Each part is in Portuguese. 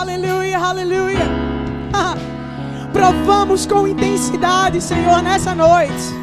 aleluia, aleluia. Provamos com intensidade, Senhor, nessa noite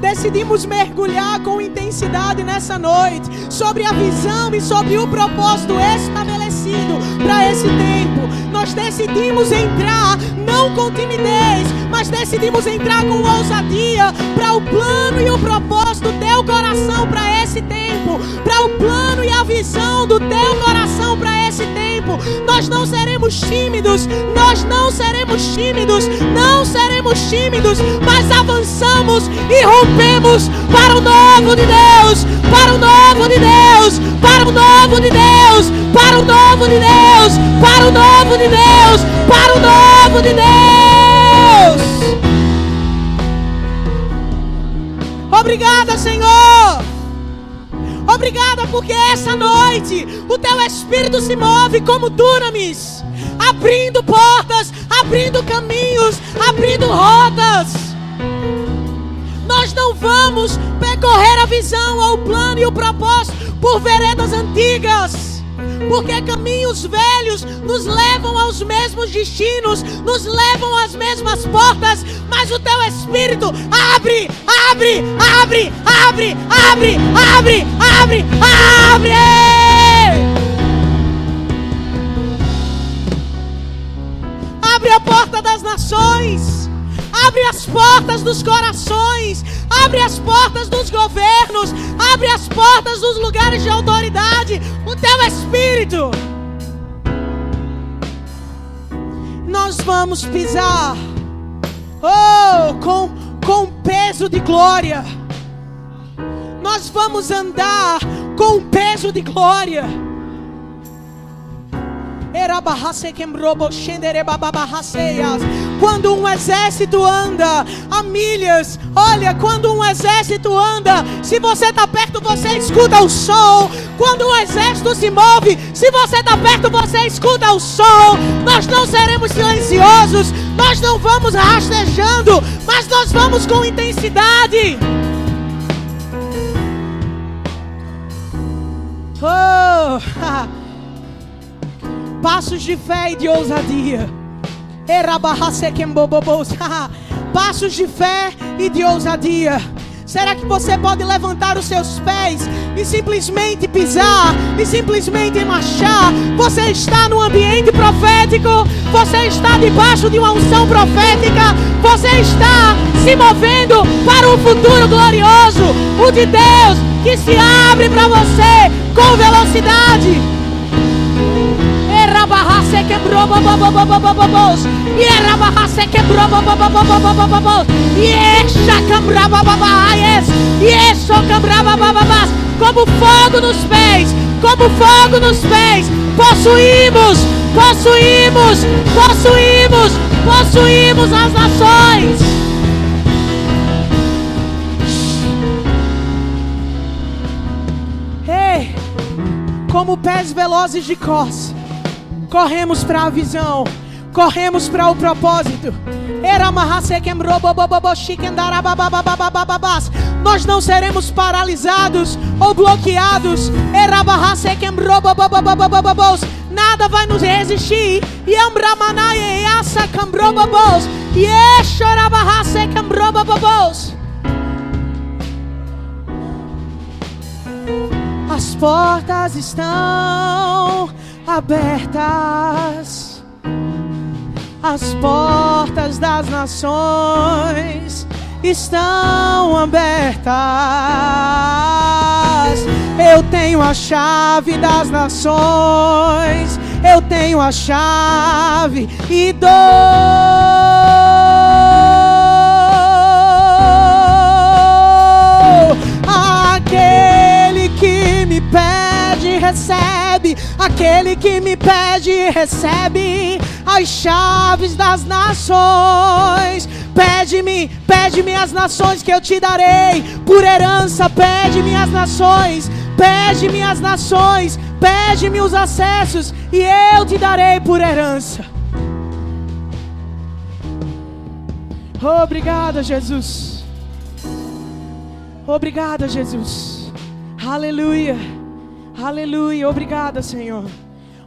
decidimos mergulhar com intensidade nessa noite sobre a visão e sobre o propósito estabelecido para esse tempo. Nós decidimos entrar não com timidez, mas decidimos entrar com ousadia para o plano e o propósito teu coração para esse tempo, para o plano e a visão do teu coração para esse tempo. Nós não seremos tímidos, nós não seremos tímidos, não seremos tímidos, mas avançamos e rompemos para o novo de Deus, para o novo de Deus, para o novo de Deus, para o novo de Deus, para o novo de Deus, para o novo de Deus. Obrigada, Senhor. Obrigada porque essa noite o teu espírito se move como dunamis, abrindo portas, abrindo caminhos, abrindo rotas. Nós não vamos percorrer a visão, o plano e o propósito por veredas antigas porque caminhos velhos nos levam aos mesmos destinos, nos levam às mesmas portas, mas o teu espírito abre, abre, abre, abre, abre, abre, abre, abre. Abre a porta das nações. Abre as portas dos corações, abre as portas dos governos, abre as portas dos lugares de autoridade, o teu espírito. Nós vamos pisar, oh, com, com peso de glória. Nós vamos andar com peso de glória. Quando um exército anda a milhas, olha, quando um exército anda, se você está perto, você escuta o som. Quando um exército se move, se você está perto, você escuta o som. Nós não seremos silenciosos, nós não vamos rastejando, mas nós vamos com intensidade. Oh, Passos de fé e de ousadia. Passos de fé e de ousadia. Será que você pode levantar os seus pés e simplesmente pisar e simplesmente marchar? Você está no ambiente profético, você está debaixo de uma unção profética, você está se movendo para o futuro glorioso, o de Deus que se abre para você com velocidade rabarrace quebrou bababababababos. E rabarrace quebrou bababababababos. E echa cambrava babaias. E eso cambrava bababas. Como fogo nos pés, como fogo nos pés. Possuímos, possuímos, possuímos, possuímos as nações. Como pés velozes de cós corremos para a visão, corremos para o propósito. Nós não seremos paralisados ou bloqueados. Nada vai nos resistir. As portas estão abertas as portas das nações estão abertas. Eu tenho a chave das nações, eu tenho a chave e dou. Aquele que me pede, recebe as chaves das nações. Pede-me, pede-me as nações que eu te darei por herança. Pede-me as nações, pede-me as nações, pede-me os acessos e eu te darei por herança. Obrigada, Jesus. Obrigada, Jesus. Aleluia. Aleluia. Obrigada, Senhor.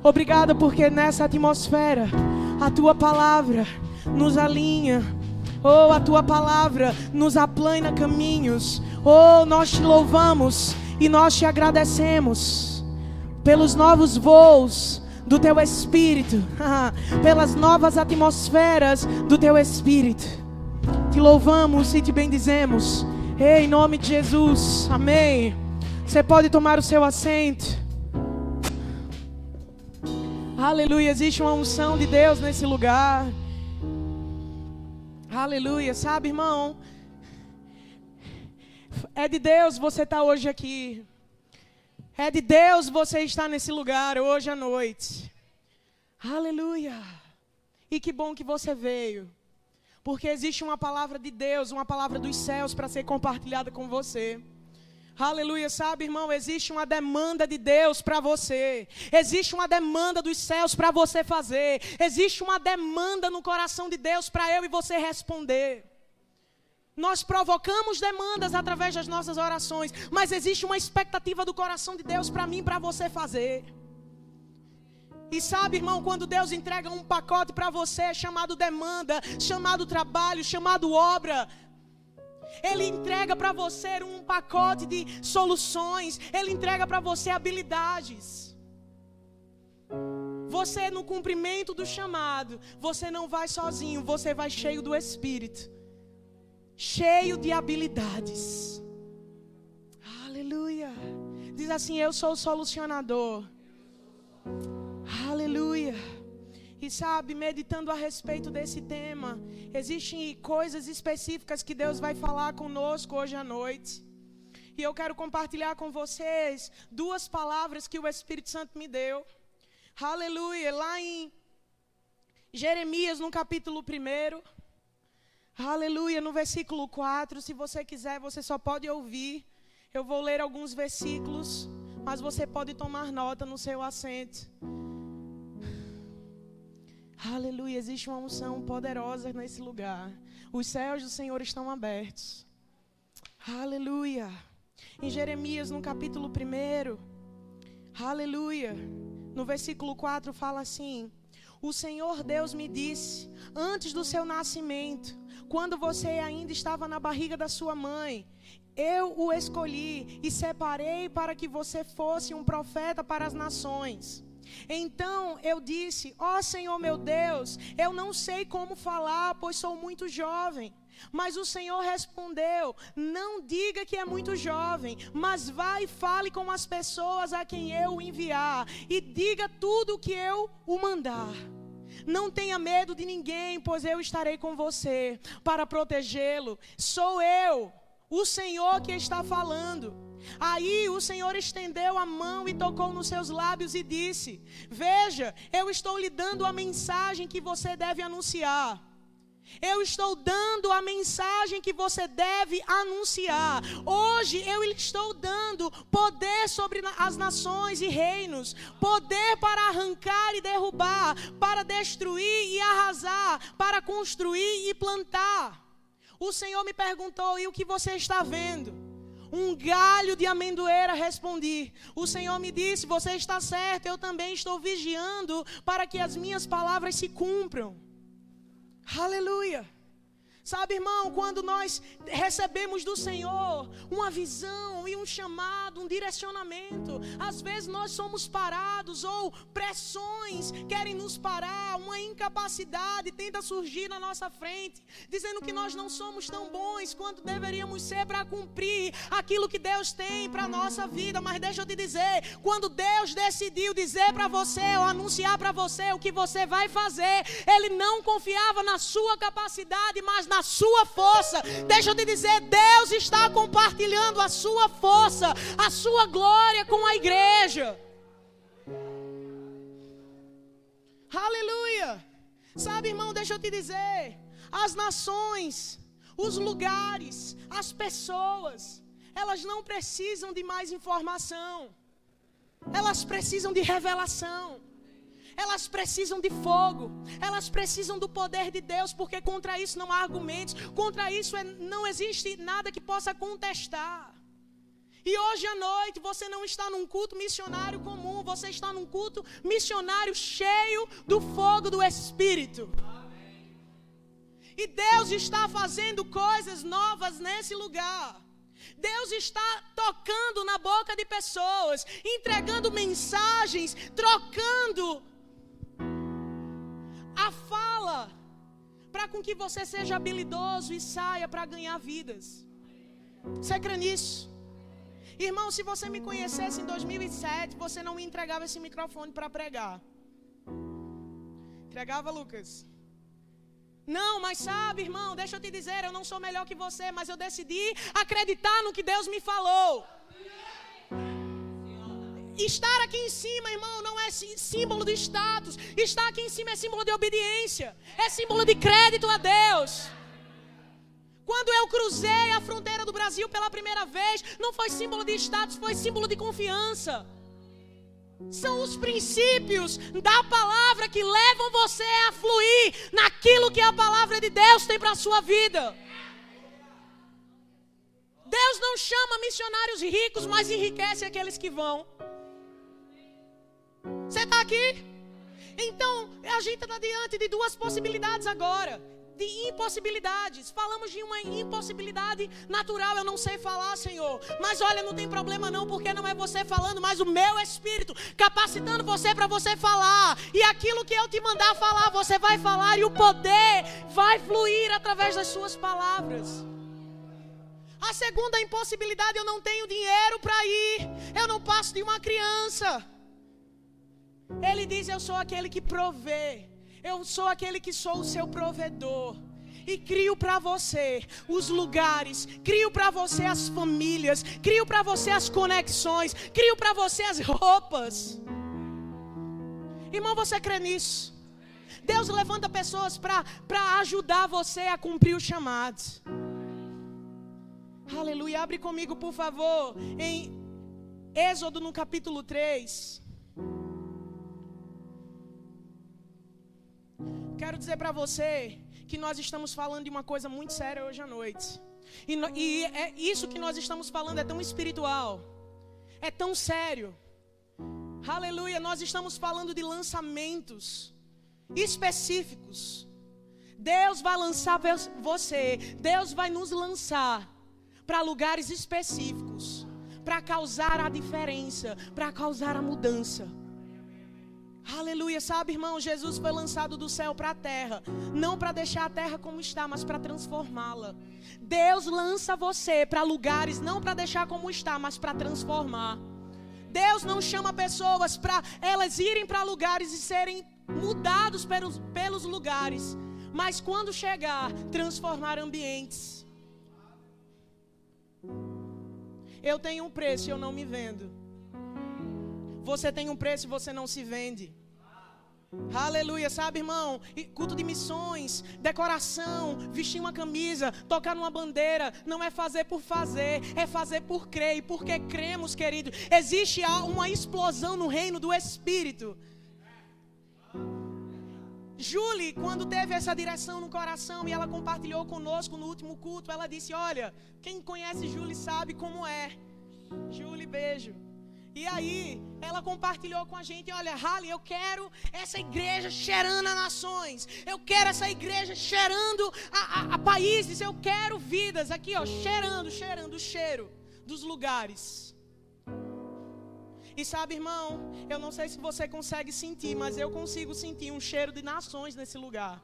Obrigada porque nessa atmosfera a tua palavra nos alinha. Oh, a tua palavra nos aplana caminhos. Oh, nós te louvamos e nós te agradecemos pelos novos voos do teu espírito, pelas novas atmosferas do teu espírito. Te louvamos e te bendizemos. Em nome de Jesus. Amém. Você pode tomar o seu assento. Aleluia, existe uma unção de Deus nesse lugar. Aleluia, sabe, irmão? É de Deus você estar tá hoje aqui. É de Deus você estar nesse lugar hoje à noite. Aleluia. E que bom que você veio. Porque existe uma palavra de Deus, uma palavra dos céus para ser compartilhada com você. Aleluia, sabe, irmão, existe uma demanda de Deus para você. Existe uma demanda dos céus para você fazer. Existe uma demanda no coração de Deus para eu e você responder. Nós provocamos demandas através das nossas orações, mas existe uma expectativa do coração de Deus para mim para você fazer. E sabe, irmão, quando Deus entrega um pacote para você chamado demanda, chamado trabalho, chamado obra, ele entrega para você um pacote de soluções. Ele entrega para você habilidades. Você, no cumprimento do chamado, você não vai sozinho, você vai cheio do Espírito, cheio de habilidades. Aleluia. Diz assim: Eu sou o solucionador. Aleluia. E sabe, meditando a respeito desse tema, existem coisas específicas que Deus vai falar conosco hoje à noite. E eu quero compartilhar com vocês duas palavras que o Espírito Santo me deu. Aleluia. Lá em Jeremias, no capítulo 1. Aleluia. No versículo 4. Se você quiser, você só pode ouvir. Eu vou ler alguns versículos. Mas você pode tomar nota no seu assento. Aleluia, existe uma unção poderosa nesse lugar. Os céus do Senhor estão abertos. Aleluia. Em Jeremias, no capítulo 1, aleluia, no versículo 4 fala assim: O Senhor Deus me disse, antes do seu nascimento, quando você ainda estava na barriga da sua mãe, eu o escolhi e separei para que você fosse um profeta para as nações. Então eu disse: Ó oh, Senhor meu Deus, eu não sei como falar, pois sou muito jovem. Mas o Senhor respondeu: Não diga que é muito jovem, mas vá e fale com as pessoas a quem eu enviar, e diga tudo o que eu o mandar. Não tenha medo de ninguém, pois eu estarei com você para protegê-lo. Sou eu, o Senhor que está falando. Aí o Senhor estendeu a mão e tocou nos seus lábios e disse: Veja, eu estou lhe dando a mensagem que você deve anunciar. Eu estou dando a mensagem que você deve anunciar. Hoje eu estou dando poder sobre as nações e reinos, poder para arrancar e derrubar, para destruir e arrasar, para construir e plantar. O Senhor me perguntou: e o que você está vendo? um galho de amendoeira, respondi. O Senhor me disse: Você está certo, eu também estou vigiando para que as minhas palavras se cumpram. Aleluia. Sabe, irmão, quando nós recebemos do Senhor uma visão e um chamado, um direcionamento, às vezes nós somos parados ou pressões querem nos parar, uma incapacidade tenta surgir na nossa frente, dizendo que nós não somos tão bons quanto deveríamos ser para cumprir aquilo que Deus tem para nossa vida. Mas deixa eu te dizer, quando Deus decidiu dizer para você ou anunciar para você o que você vai fazer, Ele não confiava na sua capacidade, mas na sua força. Deixa eu te dizer, Deus está compartilhando a sua força, a sua glória com a igreja. Aleluia. Sabe, irmão, deixa eu te dizer, as nações, os lugares, as pessoas, elas não precisam de mais informação. Elas precisam de revelação. Elas precisam de fogo, elas precisam do poder de Deus, porque contra isso não há argumentos, contra isso é, não existe nada que possa contestar. E hoje à noite você não está num culto missionário comum, você está num culto missionário cheio do fogo do Espírito. E Deus está fazendo coisas novas nesse lugar. Deus está tocando na boca de pessoas, entregando mensagens, trocando a fala, para com que você seja habilidoso e saia para ganhar vidas. Você crê nisso? Irmão, se você me conhecesse em 2007, você não me entregava esse microfone para pregar. Entregava, Lucas? Não, mas sabe, irmão, deixa eu te dizer, eu não sou melhor que você, mas eu decidi acreditar no que Deus me falou. Estar aqui em cima, irmão, não é símbolo de status. Estar aqui em cima é símbolo de obediência. É símbolo de crédito a Deus. Quando eu cruzei a fronteira do Brasil pela primeira vez, não foi símbolo de status, foi símbolo de confiança. São os princípios da palavra que levam você a fluir naquilo que a palavra de Deus tem para a sua vida. Deus não chama missionários ricos, mas enriquece aqueles que vão. Você está aqui? Então, a gente está diante de duas possibilidades agora de impossibilidades. Falamos de uma impossibilidade natural. Eu não sei falar, Senhor. Mas olha, não tem problema não, porque não é você falando, mas o meu espírito capacitando você para você falar. E aquilo que eu te mandar falar, você vai falar e o poder vai fluir através das suas palavras. A segunda impossibilidade, eu não tenho dinheiro para ir. Eu não passo de uma criança. Ele diz: Eu sou aquele que provê. Eu sou aquele que sou o seu provedor. E crio para você os lugares, crio para você as famílias, crio para você as conexões, crio para você as roupas. Irmão, você crê nisso? Deus levanta pessoas para ajudar você a cumprir os chamados. Aleluia. Abre comigo, por favor, em Êxodo no capítulo 3. Quero dizer para você que nós estamos falando de uma coisa muito séria hoje à noite. E, e é isso que nós estamos falando é tão espiritual, é tão sério. Aleluia, nós estamos falando de lançamentos específicos. Deus vai lançar você, Deus vai nos lançar para lugares específicos, para causar a diferença, para causar a mudança. Aleluia, sabe, irmão? Jesus foi lançado do céu para a terra, não para deixar a terra como está, mas para transformá-la. Deus lança você para lugares não para deixar como está, mas para transformar. Deus não chama pessoas para elas irem para lugares e serem mudados pelos, pelos lugares, mas quando chegar, transformar ambientes. Eu tenho um preço eu não me vendo. Você tem um preço e você não se vende. Aleluia, sabe, irmão? Culto de missões, decoração, vestir uma camisa, tocar numa bandeira, não é fazer por fazer, é fazer por crer. E porque cremos, querido, existe uma explosão no reino do Espírito. Julie, quando teve essa direção no coração e ela compartilhou conosco no último culto, ela disse: Olha, quem conhece Julie sabe como é. Julie, beijo. E aí, ela compartilhou com a gente: olha, Halley, eu quero essa igreja cheirando a nações. Eu quero essa igreja cheirando a, a, a países. Eu quero vidas aqui, ó, cheirando, cheirando o cheiro dos lugares. E sabe, irmão, eu não sei se você consegue sentir, mas eu consigo sentir um cheiro de nações nesse lugar.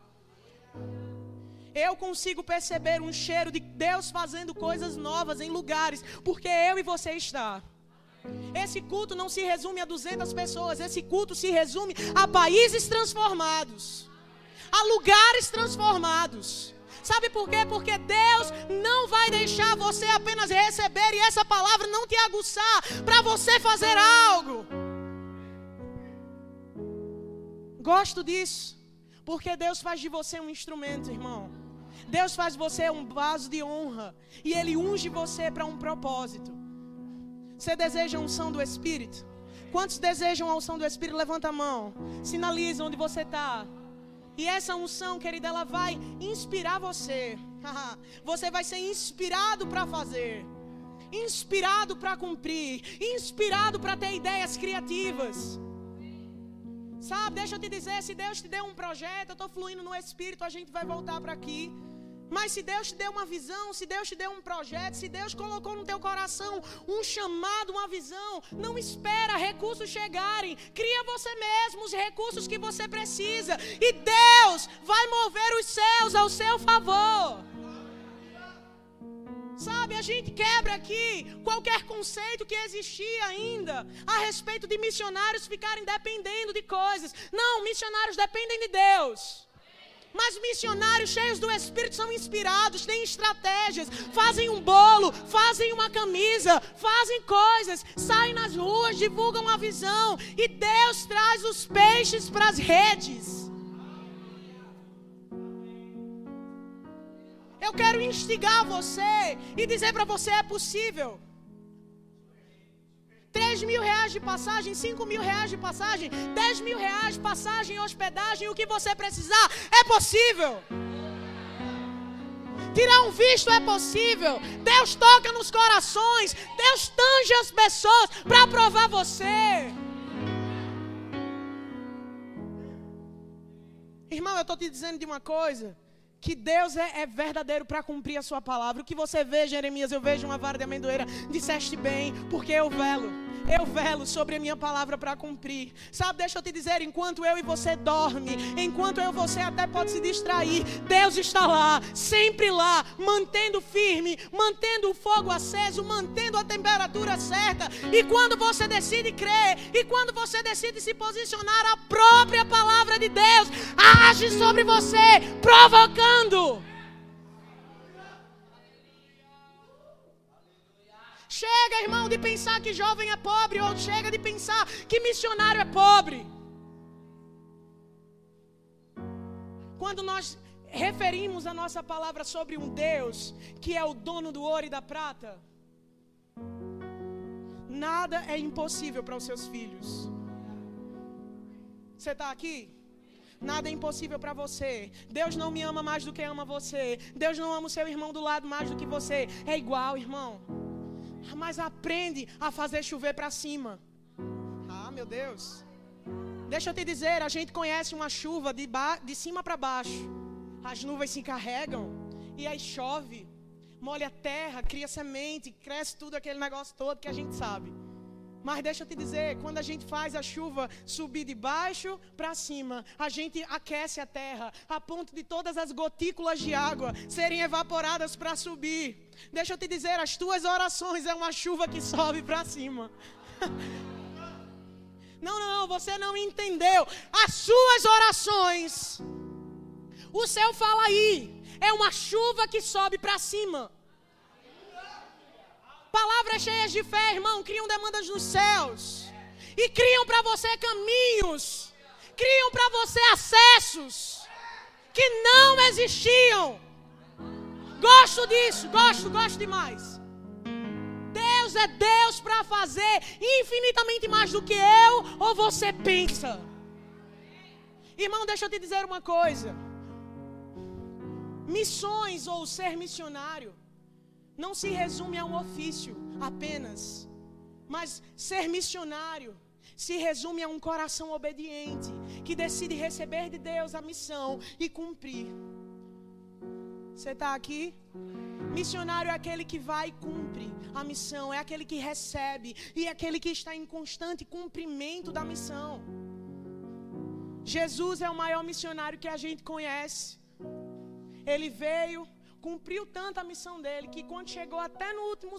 Eu consigo perceber um cheiro de Deus fazendo coisas novas em lugares, porque eu e você está. Esse culto não se resume a 200 pessoas, esse culto se resume a países transformados, a lugares transformados. Sabe por quê? Porque Deus não vai deixar você apenas receber e essa palavra não te aguçar para você fazer algo. Gosto disso, porque Deus faz de você um instrumento, irmão. Deus faz você um vaso de honra e Ele unge você para um propósito. Você deseja a unção do Espírito? Quantos desejam a unção do Espírito? Levanta a mão. Sinaliza onde você está. E essa unção, querida, ela vai inspirar você. você vai ser inspirado para fazer. inspirado para cumprir, inspirado para ter ideias criativas. Sabe, deixa eu te dizer, se Deus te deu um projeto, eu estou fluindo no Espírito, a gente vai voltar para aqui. Mas se Deus te deu uma visão, se Deus te deu um projeto, se Deus colocou no teu coração um chamado, uma visão, não espera recursos chegarem. Cria você mesmo os recursos que você precisa. E Deus vai mover os céus ao seu favor. Sabe, a gente quebra aqui qualquer conceito que existia ainda a respeito de missionários ficarem dependendo de coisas. Não, missionários dependem de Deus. Mas missionários cheios do Espírito são inspirados, têm estratégias, fazem um bolo, fazem uma camisa, fazem coisas, saem nas ruas, divulgam a visão e Deus traz os peixes para as redes. Eu quero instigar você e dizer para você: é possível. 3 mil reais de passagem, 5 mil reais de passagem, 10 mil reais de passagem hospedagem, o que você precisar, é possível. Tirar um visto é possível. Deus toca nos corações. Deus tange as pessoas para aprovar você. Irmão, eu estou te dizendo de uma coisa que Deus é, é verdadeiro para cumprir a sua palavra. O que você vê, Jeremias, eu vejo uma vara de amendoeira. Disseste bem, porque eu velo. Eu velo sobre a minha palavra para cumprir. Sabe, deixa eu te dizer, enquanto eu e você dorme, enquanto eu e você até pode se distrair, Deus está lá, sempre lá, mantendo firme, mantendo o fogo aceso, mantendo a temperatura certa. E quando você decide crer, e quando você decide se posicionar, a própria palavra de Deus age sobre você, provocando Chega, irmão, de pensar que jovem é pobre, ou chega de pensar que missionário é pobre. Quando nós referimos a nossa palavra sobre um Deus que é o dono do ouro e da prata, nada é impossível para os seus filhos. Você está aqui? Nada é impossível para você. Deus não me ama mais do que ama você. Deus não ama o seu irmão do lado mais do que você. É igual, irmão. Mas aprende a fazer chover para cima. Ah, meu Deus. Deixa eu te dizer, a gente conhece uma chuva de, de cima para baixo. As nuvens se carregam e aí chove, molha a terra, cria semente, cresce tudo aquele negócio todo que a gente sabe. Mas deixa eu te dizer, quando a gente faz a chuva subir de baixo para cima, a gente aquece a terra a ponto de todas as gotículas de água serem evaporadas para subir. Deixa eu te dizer, as tuas orações é uma chuva que sobe para cima. Não, não, você não entendeu. As suas orações, o céu fala aí, é uma chuva que sobe para cima. Palavras cheias de fé, irmão, criam demandas nos céus. E criam para você caminhos. Criam para você acessos que não existiam. Gosto disso, gosto, gosto demais. Deus é Deus para fazer infinitamente mais do que eu ou você pensa. Irmão, deixa eu te dizer uma coisa. Missões ou ser missionário não se resume a um ofício apenas, mas ser missionário se resume a um coração obediente que decide receber de Deus a missão e cumprir. Você está aqui? Missionário é aquele que vai e cumpre a missão, é aquele que recebe e é aquele que está em constante cumprimento da missão. Jesus é o maior missionário que a gente conhece. Ele veio, cumpriu tanto a missão dele que quando chegou até no último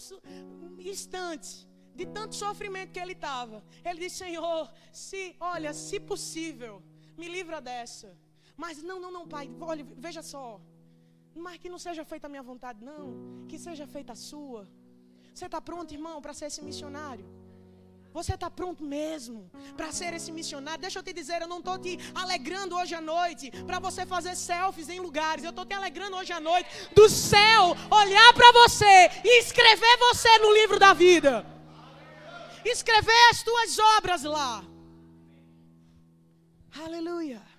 instante, de tanto sofrimento que ele estava, ele disse: Senhor, se, olha, se possível, me livra dessa. Mas não, não, não, pai, olha, veja só. Mas que não seja feita a minha vontade, não. Que seja feita a sua. Você está pronto, irmão, para ser esse missionário? Você está pronto mesmo para ser esse missionário? Deixa eu te dizer, eu não estou te alegrando hoje à noite para você fazer selfies em lugares. Eu estou te alegrando hoje à noite do céu olhar para você e escrever você no livro da vida. Escrever as tuas obras lá. Aleluia.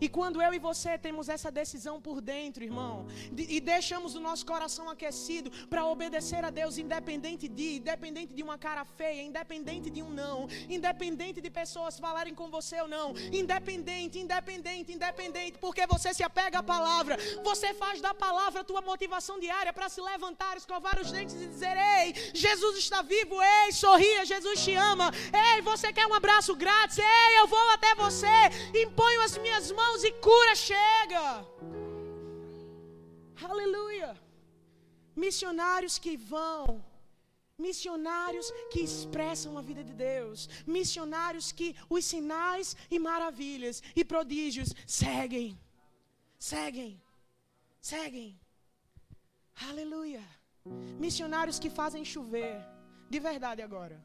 E quando eu e você temos essa decisão por dentro, irmão, e deixamos o nosso coração aquecido para obedecer a Deus, independente de, independente de uma cara feia, independente de um não, independente de pessoas falarem com você ou não, independente, independente, independente, porque você se apega à palavra, você faz da palavra a tua motivação diária para se levantar, escovar os dentes e dizer: Ei, Jesus está vivo, ei, sorria, Jesus te ama, ei, você quer um abraço grátis, ei, eu vou até você, imponho as minhas mãos mãos e cura chega. Aleluia. Missionários que vão, missionários que expressam a vida de Deus, missionários que os sinais e maravilhas e prodígios seguem, seguem, seguem. Aleluia. Missionários que fazem chover, de verdade agora.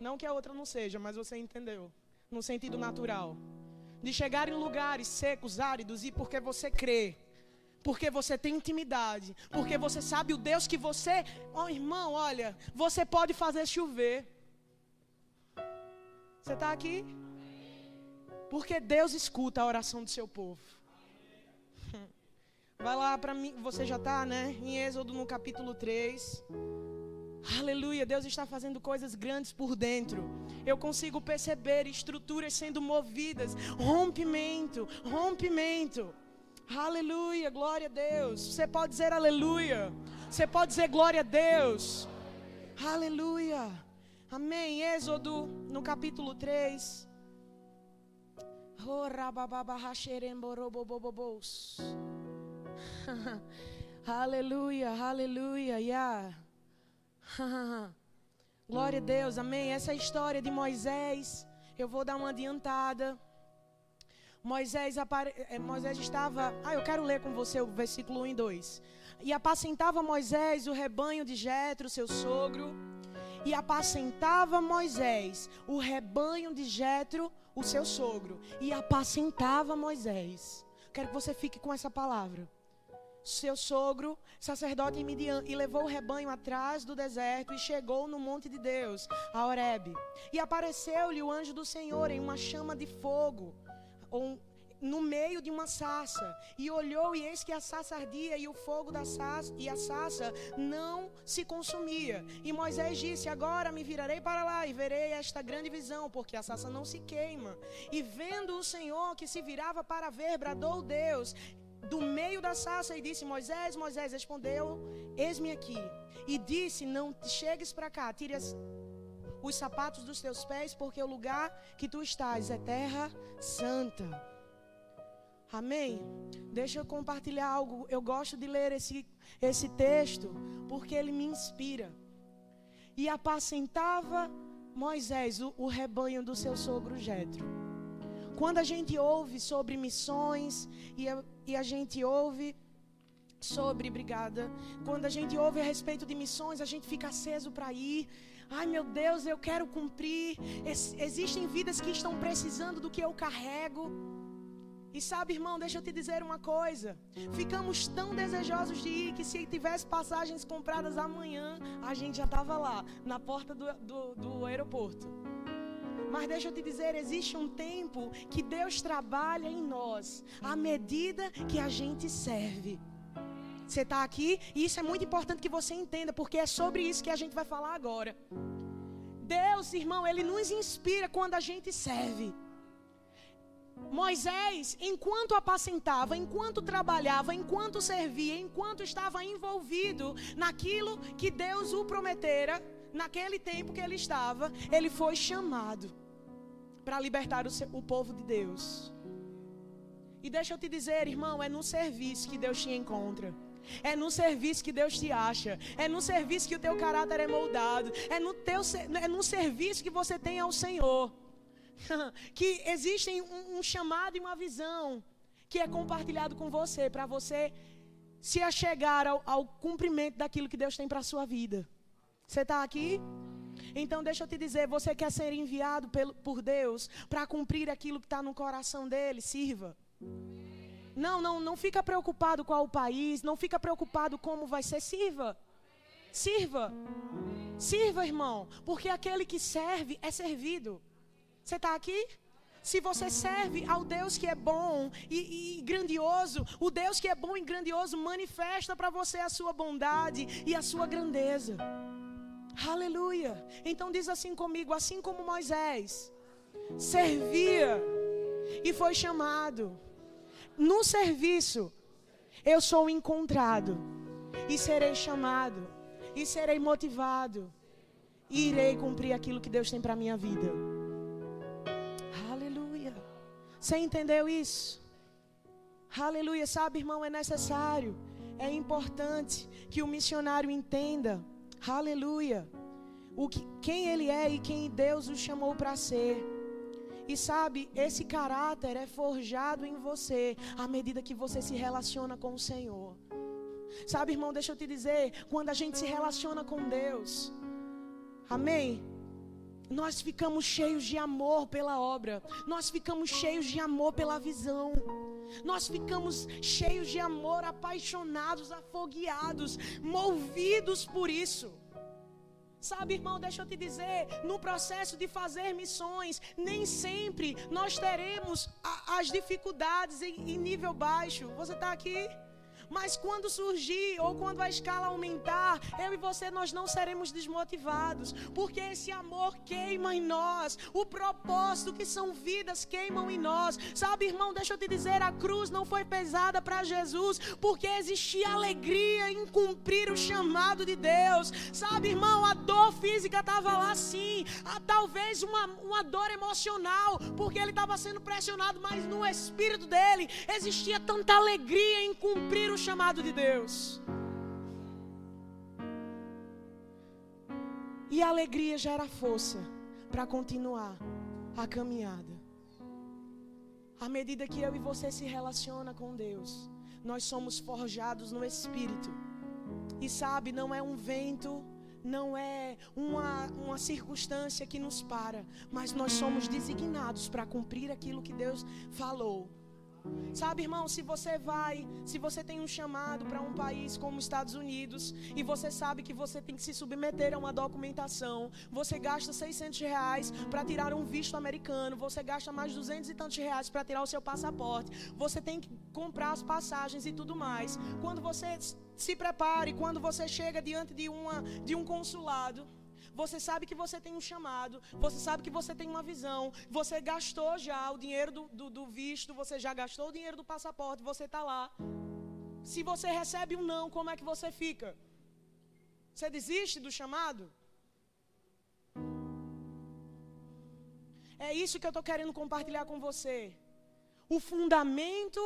Não que a outra não seja, mas você entendeu, no sentido natural de chegar em lugares secos, áridos, e porque você crê, porque você tem intimidade, porque você sabe o Deus que você, ó oh, irmão, olha, você pode fazer chover. Você está aqui? Porque Deus escuta a oração do seu povo. Vai lá para mim, você já está, né? Em Êxodo no capítulo 3. Aleluia, Deus está fazendo coisas grandes por dentro. Eu consigo perceber estruturas sendo movidas, rompimento, rompimento. Aleluia, glória a Deus. Você pode dizer aleluia. Você pode dizer glória a Deus. Aleluia. Amém. Êxodo no capítulo 3. aleluia, aleluia. Yeah. Glória a Deus, amém. Essa é história de Moisés, eu vou dar uma adiantada. Moisés, apare... Eh, Moisés estava. Ah, eu quero ler com você o versículo 1 e 2. E apacentava Moisés o rebanho de Jetro, seu sogro. E apacentava Moisés o rebanho de Jetro, o seu sogro. E apacentava Moisés. Quero que você fique com essa palavra seu sogro, sacerdote em Midian, e levou o rebanho atrás do deserto e chegou no monte de Deus, a Horebe. E apareceu-lhe o anjo do Senhor em uma chama de fogo, um, no meio de uma sassa, e olhou e eis que a sassa ardia e o fogo da sassa e a sassa não se consumia. E Moisés disse: Agora me virarei para lá e verei esta grande visão, porque a sassa não se queima. E vendo o Senhor que se virava para ver, bradou Deus: do meio da sarça e disse: Moisés, Moisés respondeu: Eis-me aqui. E disse: Não chegues para cá, tire as, os sapatos dos teus pés, porque o lugar que tu estás é terra santa. Amém? Deixa eu compartilhar algo. Eu gosto de ler esse, esse texto porque ele me inspira. E apacentava Moisés o, o rebanho do seu sogro Jetro. Quando a gente ouve sobre missões e a, e a gente ouve sobre, obrigada, quando a gente ouve a respeito de missões, a gente fica aceso para ir. Ai meu Deus, eu quero cumprir. Es, existem vidas que estão precisando do que eu carrego. E sabe, irmão, deixa eu te dizer uma coisa. Ficamos tão desejosos de ir que se tivesse passagens compradas amanhã, a gente já estava lá, na porta do, do, do aeroporto. Mas deixa eu te dizer, existe um tempo que Deus trabalha em nós, à medida que a gente serve. Você está aqui? E isso é muito importante que você entenda, porque é sobre isso que a gente vai falar agora. Deus, irmão, Ele nos inspira quando a gente serve. Moisés, enquanto apacentava, enquanto trabalhava, enquanto servia, enquanto estava envolvido naquilo que Deus o prometera, naquele tempo que ele estava, ele foi chamado para libertar o, seu, o povo de Deus. E deixa eu te dizer, irmão, é no serviço que Deus te encontra. É no serviço que Deus te acha. É no serviço que o teu caráter é moldado. É no, teu, é no serviço que você tem ao Senhor. que existem um, um chamado e uma visão que é compartilhado com você, para você se achegar ao, ao cumprimento daquilo que Deus tem para a sua vida. Você está aqui? Então deixa eu te dizer, você quer ser enviado pelo, por Deus para cumprir aquilo que está no coração dele? Sirva. Não, não, não fica preocupado com o país, não fica preocupado como vai ser, sirva. Sirva. Sirva, irmão, porque aquele que serve é servido. Você está aqui? se você serve ao Deus que é bom e, e, grandioso, o Deus que é bom e grandioso manifesta para você a sua bondade e a sua grandeza. Aleluia. Então diz assim comigo: assim como Moisés servia e foi chamado, no serviço eu sou encontrado e serei chamado e serei motivado e irei cumprir aquilo que Deus tem para minha vida. Aleluia. Você entendeu isso? Aleluia. Sabe, irmão, é necessário, é importante que o missionário entenda. Aleluia. O que, quem ele é e quem Deus o chamou para ser. E sabe, esse caráter é forjado em você à medida que você se relaciona com o Senhor. Sabe, irmão, deixa eu te dizer, quando a gente se relaciona com Deus, amém? Nós ficamos cheios de amor pela obra, nós ficamos cheios de amor pela visão, nós ficamos cheios de amor, apaixonados, afogueados, movidos por isso. Sabe, irmão, deixa eu te dizer, no processo de fazer missões, nem sempre nós teremos a, as dificuldades em, em nível baixo. Você está aqui? Mas quando surgir ou quando a escala aumentar, eu e você nós não seremos desmotivados, porque esse amor queima em nós, o propósito que são vidas queimam em nós. Sabe, irmão, deixa eu te dizer, a cruz não foi pesada para Jesus, porque existia alegria em cumprir o chamado de Deus. Sabe, irmão, a dor física estava lá sim, a, talvez uma, uma dor emocional, porque ele estava sendo pressionado, mas no espírito dele existia tanta alegria em cumprir o chamado de Deus. E a alegria gera força para continuar a caminhada. À medida que eu e você se relaciona com Deus, nós somos forjados no Espírito. E sabe, não é um vento, não é uma, uma circunstância que nos para, mas nós somos designados para cumprir aquilo que Deus falou. Sabe, irmão, se você vai, se você tem um chamado para um país como os Estados Unidos e você sabe que você tem que se submeter a uma documentação, você gasta 600 reais para tirar um visto americano, você gasta mais 200 e tantos reais para tirar o seu passaporte, você tem que comprar as passagens e tudo mais. Quando você se prepare, quando você chega diante de, uma, de um consulado, você sabe que você tem um chamado, você sabe que você tem uma visão, você gastou já o dinheiro do, do, do visto, você já gastou o dinheiro do passaporte, você está lá. Se você recebe um não, como é que você fica? Você desiste do chamado? É isso que eu estou querendo compartilhar com você. O fundamento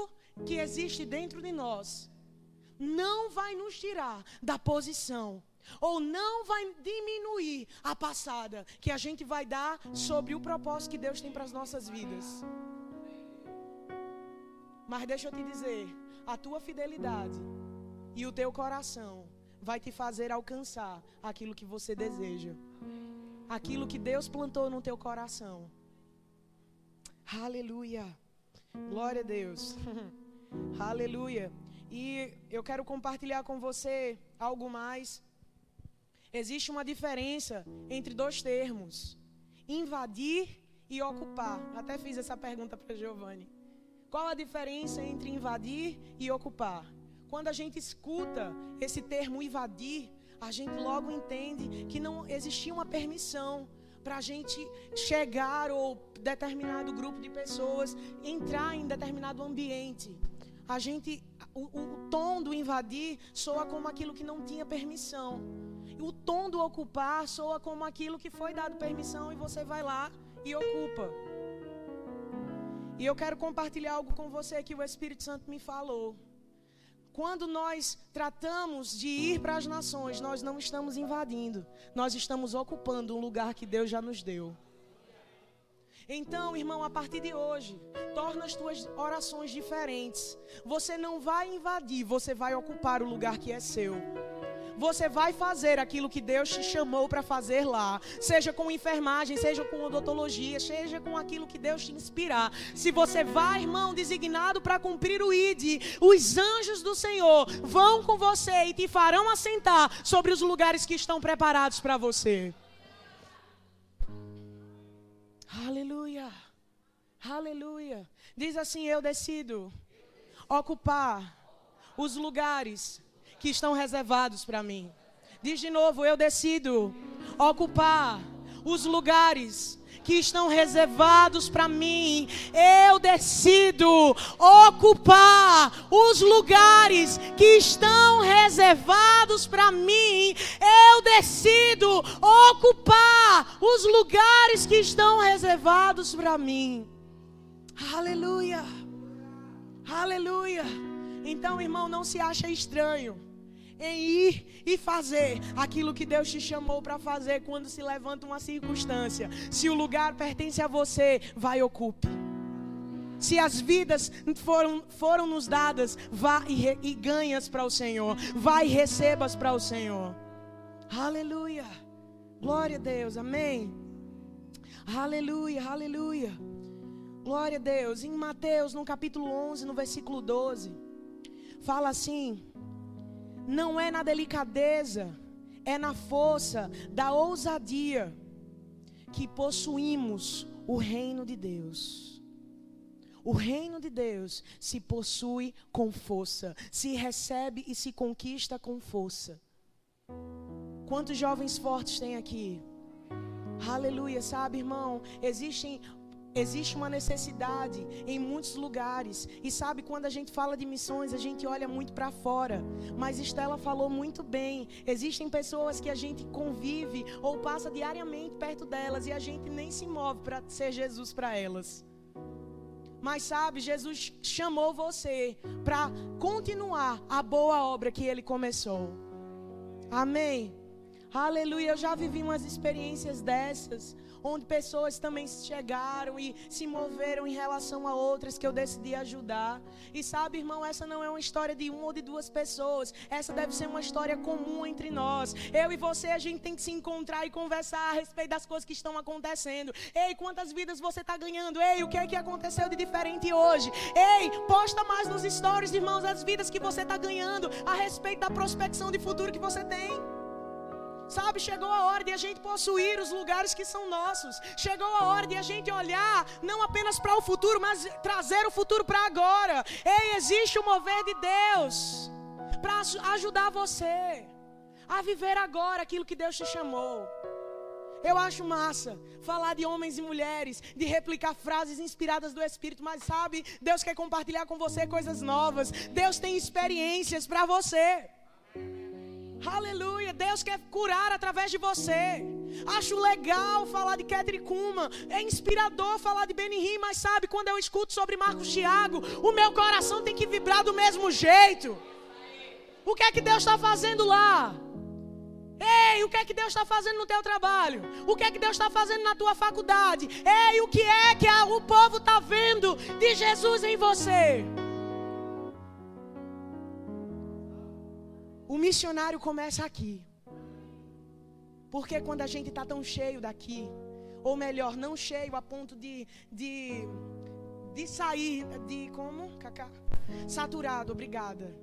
que existe dentro de nós não vai nos tirar da posição ou não vai diminuir a passada que a gente vai dar sobre o propósito que Deus tem para as nossas vidas. Mas deixa eu te dizer, a tua fidelidade e o teu coração vai te fazer alcançar aquilo que você deseja. Aquilo que Deus plantou no teu coração. Aleluia. Glória a Deus. Aleluia. E eu quero compartilhar com você algo mais Existe uma diferença entre dois termos: invadir e ocupar. Até fiz essa pergunta para Giovanni. Qual a diferença entre invadir e ocupar? Quando a gente escuta esse termo invadir, a gente logo entende que não existia uma permissão para a gente chegar ou determinado grupo de pessoas entrar em determinado ambiente. A gente, o, o tom do invadir soa como aquilo que não tinha permissão o tom do ocupar soa como aquilo que foi dado permissão e você vai lá e ocupa. E eu quero compartilhar algo com você que o Espírito Santo me falou. Quando nós tratamos de ir para as nações, nós não estamos invadindo, nós estamos ocupando um lugar que Deus já nos deu. Então, irmão, a partir de hoje, torna as tuas orações diferentes. Você não vai invadir, você vai ocupar o lugar que é seu você vai fazer aquilo que Deus te chamou para fazer lá, seja com enfermagem, seja com odontologia, seja com aquilo que Deus te inspirar. Se você vai, irmão, designado para cumprir o ID, os anjos do Senhor vão com você e te farão assentar sobre os lugares que estão preparados para você. Aleluia. Aleluia. Diz assim: Eu decido ocupar os lugares que estão reservados para mim. Diz de novo: Eu decido ocupar os lugares que estão reservados para mim. Eu decido ocupar os lugares que estão reservados para mim. Eu decido ocupar os lugares que estão reservados para mim. Aleluia. Aleluia. Então, irmão, não se acha estranho em ir e fazer aquilo que Deus te chamou para fazer quando se levanta uma circunstância. Se o lugar pertence a você, vai ocupe. Se as vidas foram, foram nos dadas, vá e, re, e ganhas para o Senhor. Vá e recebas para o Senhor. Aleluia. Glória a Deus. Amém. Aleluia, aleluia. Glória a Deus. Em Mateus, no capítulo 11, no versículo 12, fala assim: não é na delicadeza, é na força da ousadia que possuímos o reino de Deus. O reino de Deus se possui com força, se recebe e se conquista com força. Quantos jovens fortes tem aqui? Aleluia, sabe, irmão? Existem Existe uma necessidade em muitos lugares. E sabe, quando a gente fala de missões, a gente olha muito para fora. Mas Estela falou muito bem. Existem pessoas que a gente convive ou passa diariamente perto delas e a gente nem se move para ser Jesus para elas. Mas sabe, Jesus chamou você para continuar a boa obra que ele começou. Amém. Aleluia. Eu já vivi umas experiências dessas onde pessoas também chegaram e se moveram em relação a outras que eu decidi ajudar. E sabe, irmão, essa não é uma história de uma ou de duas pessoas, essa deve ser uma história comum entre nós. Eu e você, a gente tem que se encontrar e conversar a respeito das coisas que estão acontecendo. Ei, quantas vidas você está ganhando? Ei, o que é que aconteceu de diferente hoje? Ei, posta mais nos stories, irmãos, as vidas que você está ganhando a respeito da prospecção de futuro que você tem. Sabe, chegou a hora de a gente possuir os lugares que são nossos. Chegou a hora de a gente olhar não apenas para o futuro, mas trazer o futuro para agora. Ei, existe o mover de Deus para ajudar você a viver agora aquilo que Deus te chamou. Eu acho massa falar de homens e mulheres, de replicar frases inspiradas do Espírito, mas sabe, Deus quer compartilhar com você coisas novas. Deus tem experiências para você. Aleluia. Deus quer curar através de você. Acho legal falar de Kedri Kuma. É inspirador falar de Benihim, mas sabe, quando eu escuto sobre Marcos Tiago, o meu coração tem que vibrar do mesmo jeito. O que é que Deus está fazendo lá? Ei, o que é que Deus está fazendo no teu trabalho? O que é que Deus está fazendo na tua faculdade? Ei, o que é que o povo está vendo de Jesus em você? O missionário começa aqui. Porque quando a gente está tão cheio daqui, ou melhor, não cheio a ponto de, de, de sair de como? Cacá? Saturado, obrigada.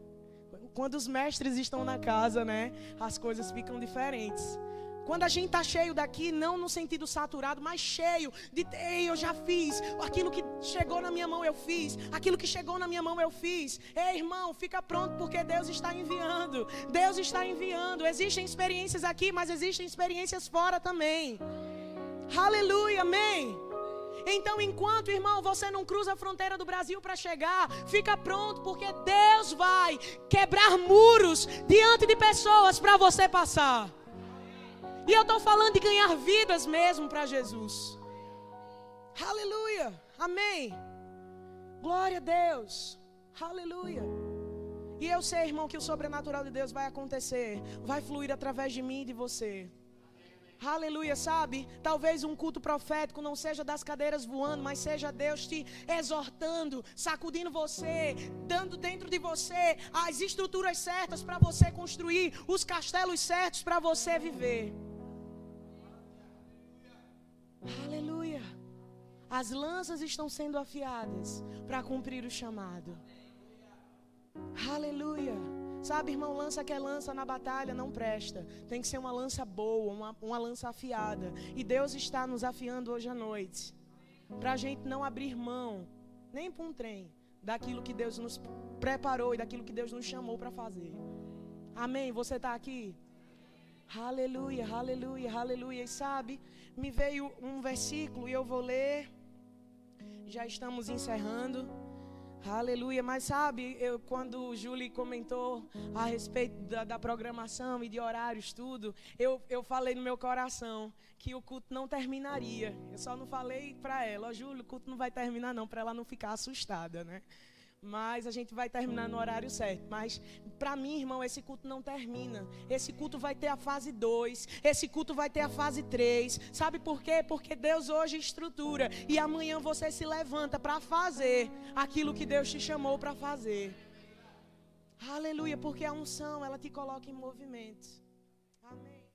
Quando os mestres estão na casa, né? As coisas ficam diferentes. Quando a gente está cheio daqui, não no sentido saturado, mas cheio de, ei, eu já fiz, aquilo que chegou na minha mão eu fiz, aquilo que chegou na minha mão eu fiz. Ei, irmão, fica pronto porque Deus está enviando. Deus está enviando. Existem experiências aqui, mas existem experiências fora também. Aleluia, amém. Então, enquanto, irmão, você não cruza a fronteira do Brasil para chegar, fica pronto, porque Deus vai quebrar muros diante de pessoas para você passar. E eu estou falando de ganhar vidas mesmo para Jesus. Aleluia. Amém. Glória a Deus. Aleluia. E eu sei, irmão, que o sobrenatural de Deus vai acontecer. Vai fluir através de mim e de você. Aleluia, sabe? Talvez um culto profético não seja das cadeiras voando, mas seja Deus te exortando, sacudindo você, dando dentro de você as estruturas certas para você construir, os castelos certos para você viver. Aleluia. As lanças estão sendo afiadas para cumprir o chamado. Aleluia. Sabe, irmão, lança que é lança na batalha não presta. Tem que ser uma lança boa, uma, uma lança afiada. E Deus está nos afiando hoje à noite. para a gente não abrir mão, nem para um trem, daquilo que Deus nos preparou e daquilo que Deus nos chamou para fazer. Amém? Você está aqui? Aleluia, aleluia, aleluia. E sabe, me veio um versículo e eu vou ler. Já estamos encerrando. Aleluia, mas sabe, eu, quando o Julie comentou a respeito da, da, programação e de horários, tudo, eu, eu falei no meu coração que o culto não terminaria. Eu só não falei para ela, ó Júlio, o culto não vai terminar não, para ela não ficar assustada, né? Mas a gente vai terminar no horário certo. Mas para mim, irmão, esse culto não termina. Esse culto vai ter a fase 2. Esse culto vai ter a fase 3. Sabe por quê? Porque Deus hoje estrutura. E amanhã você se levanta para fazer aquilo que Deus te chamou para fazer. Aleluia, porque a unção, ela te coloca em movimento.